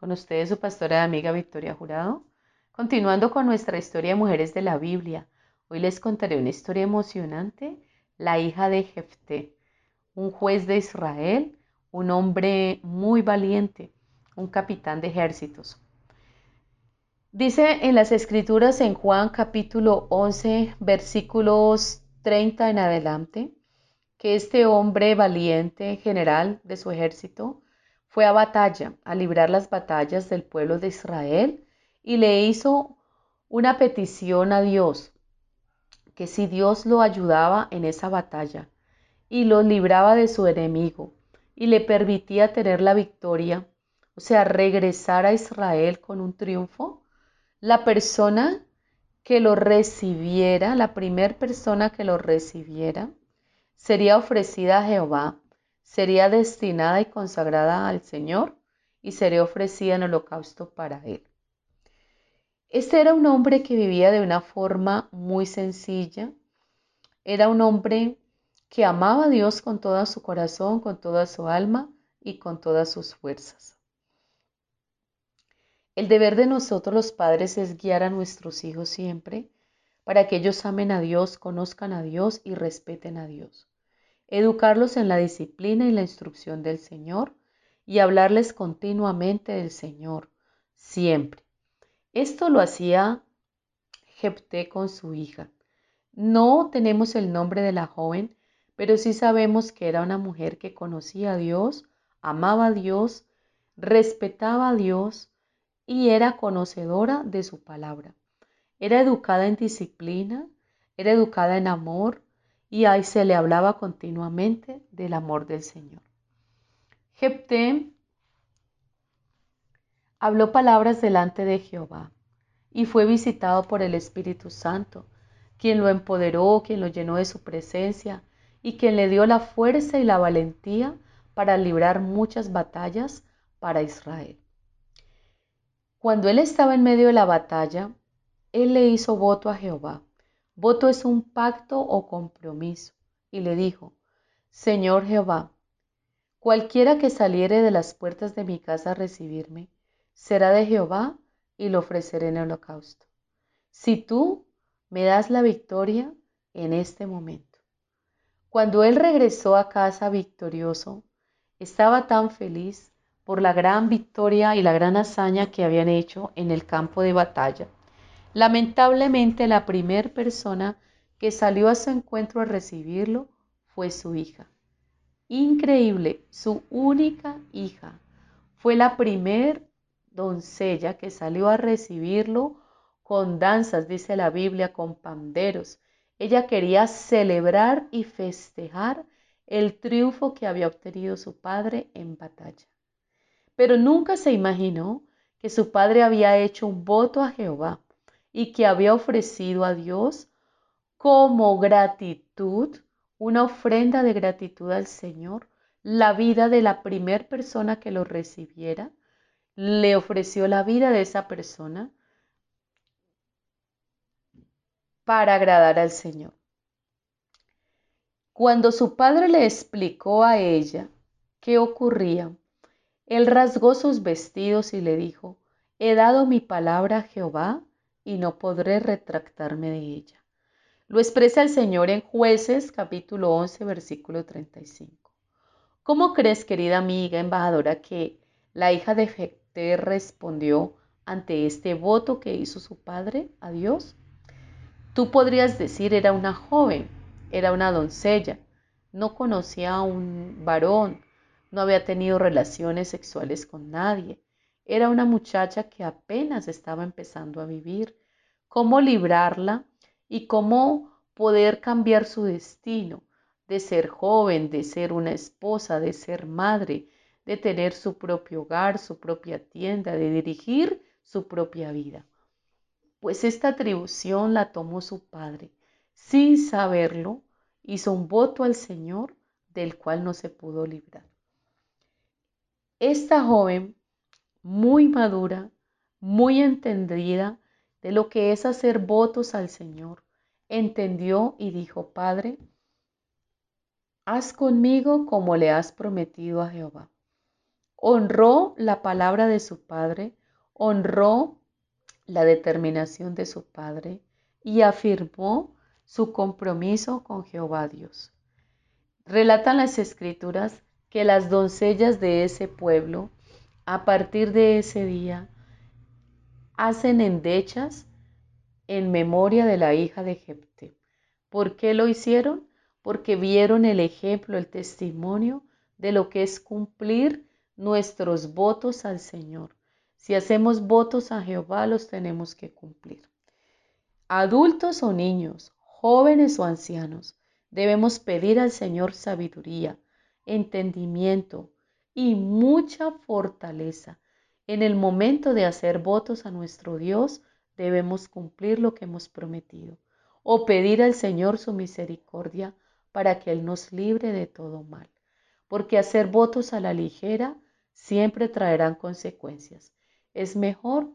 Con ustedes su pastora y amiga Victoria Jurado. Continuando con nuestra historia de mujeres de la Biblia, hoy les contaré una historia emocionante, la hija de Jefté, un juez de Israel, un hombre muy valiente, un capitán de ejércitos. Dice en las escrituras en Juan capítulo 11 versículos 30 en adelante que este hombre valiente general de su ejército fue a batalla, a librar las batallas del pueblo de Israel y le hizo una petición a Dios, que si Dios lo ayudaba en esa batalla y lo libraba de su enemigo y le permitía tener la victoria, o sea, regresar a Israel con un triunfo, la persona que lo recibiera, la primera persona que lo recibiera, sería ofrecida a Jehová sería destinada y consagrada al Señor y sería ofrecida en holocausto para Él. Este era un hombre que vivía de una forma muy sencilla. Era un hombre que amaba a Dios con todo su corazón, con toda su alma y con todas sus fuerzas. El deber de nosotros los padres es guiar a nuestros hijos siempre para que ellos amen a Dios, conozcan a Dios y respeten a Dios educarlos en la disciplina y la instrucción del Señor y hablarles continuamente del Señor, siempre. Esto lo hacía Jepté con su hija. No tenemos el nombre de la joven, pero sí sabemos que era una mujer que conocía a Dios, amaba a Dios, respetaba a Dios y era conocedora de su palabra. Era educada en disciplina, era educada en amor, y ahí se le hablaba continuamente del amor del Señor. Jepté habló palabras delante de Jehová y fue visitado por el Espíritu Santo, quien lo empoderó, quien lo llenó de su presencia y quien le dio la fuerza y la valentía para librar muchas batallas para Israel. Cuando él estaba en medio de la batalla, él le hizo voto a Jehová Voto es un pacto o compromiso. Y le dijo, Señor Jehová, cualquiera que saliere de las puertas de mi casa a recibirme, será de Jehová y lo ofreceré en holocausto. Si tú me das la victoria en este momento. Cuando él regresó a casa victorioso, estaba tan feliz por la gran victoria y la gran hazaña que habían hecho en el campo de batalla Lamentablemente la primer persona que salió a su encuentro a recibirlo fue su hija. Increíble, su única hija. Fue la primer doncella que salió a recibirlo con danzas, dice la Biblia, con panderos. Ella quería celebrar y festejar el triunfo que había obtenido su padre en batalla. Pero nunca se imaginó que su padre había hecho un voto a Jehová y que había ofrecido a Dios como gratitud, una ofrenda de gratitud al Señor, la vida de la primer persona que lo recibiera, le ofreció la vida de esa persona para agradar al Señor. Cuando su padre le explicó a ella qué ocurría, él rasgó sus vestidos y le dijo, he dado mi palabra a Jehová y no podré retractarme de ella. Lo expresa el Señor en jueces capítulo 11 versículo 35. ¿Cómo crees, querida amiga embajadora, que la hija de Jefté respondió ante este voto que hizo su padre a Dios? Tú podrías decir era una joven, era una doncella, no conocía a un varón, no había tenido relaciones sexuales con nadie, era una muchacha que apenas estaba empezando a vivir, cómo librarla y cómo poder cambiar su destino de ser joven, de ser una esposa, de ser madre, de tener su propio hogar, su propia tienda, de dirigir su propia vida. Pues esta atribución la tomó su padre. Sin saberlo, hizo un voto al Señor del cual no se pudo librar. Esta joven, muy madura, muy entendida de lo que es hacer votos al Señor, entendió y dijo, Padre, haz conmigo como le has prometido a Jehová. Honró la palabra de su padre, honró la determinación de su padre y afirmó su compromiso con Jehová Dios. Relatan las escrituras que las doncellas de ese pueblo, a partir de ese día, hacen endechas en memoria de la hija de Jepte. ¿Por qué lo hicieron? Porque vieron el ejemplo, el testimonio de lo que es cumplir nuestros votos al Señor. Si hacemos votos a Jehová, los tenemos que cumplir. Adultos o niños, jóvenes o ancianos, debemos pedir al Señor sabiduría, entendimiento y mucha fortaleza. En el momento de hacer votos a nuestro Dios, debemos cumplir lo que hemos prometido o pedir al Señor su misericordia para que Él nos libre de todo mal. Porque hacer votos a la ligera siempre traerán consecuencias. Es mejor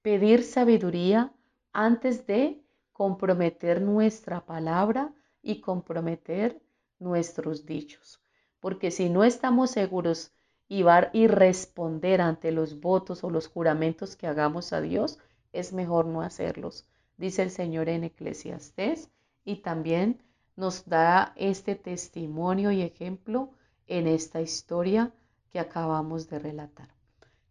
pedir sabiduría antes de comprometer nuestra palabra y comprometer nuestros dichos porque si no estamos seguros y, y responder ante los votos o los juramentos que hagamos a Dios, es mejor no hacerlos, dice el Señor en Eclesiastés, y también nos da este testimonio y ejemplo en esta historia que acabamos de relatar.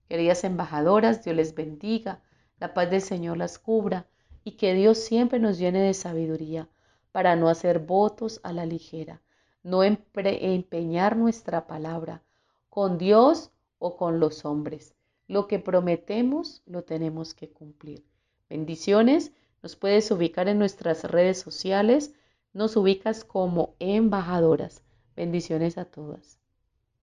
Queridas embajadoras, Dios les bendiga, la paz del Señor las cubra y que Dios siempre nos llene de sabiduría para no hacer votos a la ligera no empeñar nuestra palabra con Dios o con los hombres. Lo que prometemos lo tenemos que cumplir. Bendiciones. Nos puedes ubicar en nuestras redes sociales. Nos ubicas como embajadoras. Bendiciones a todas.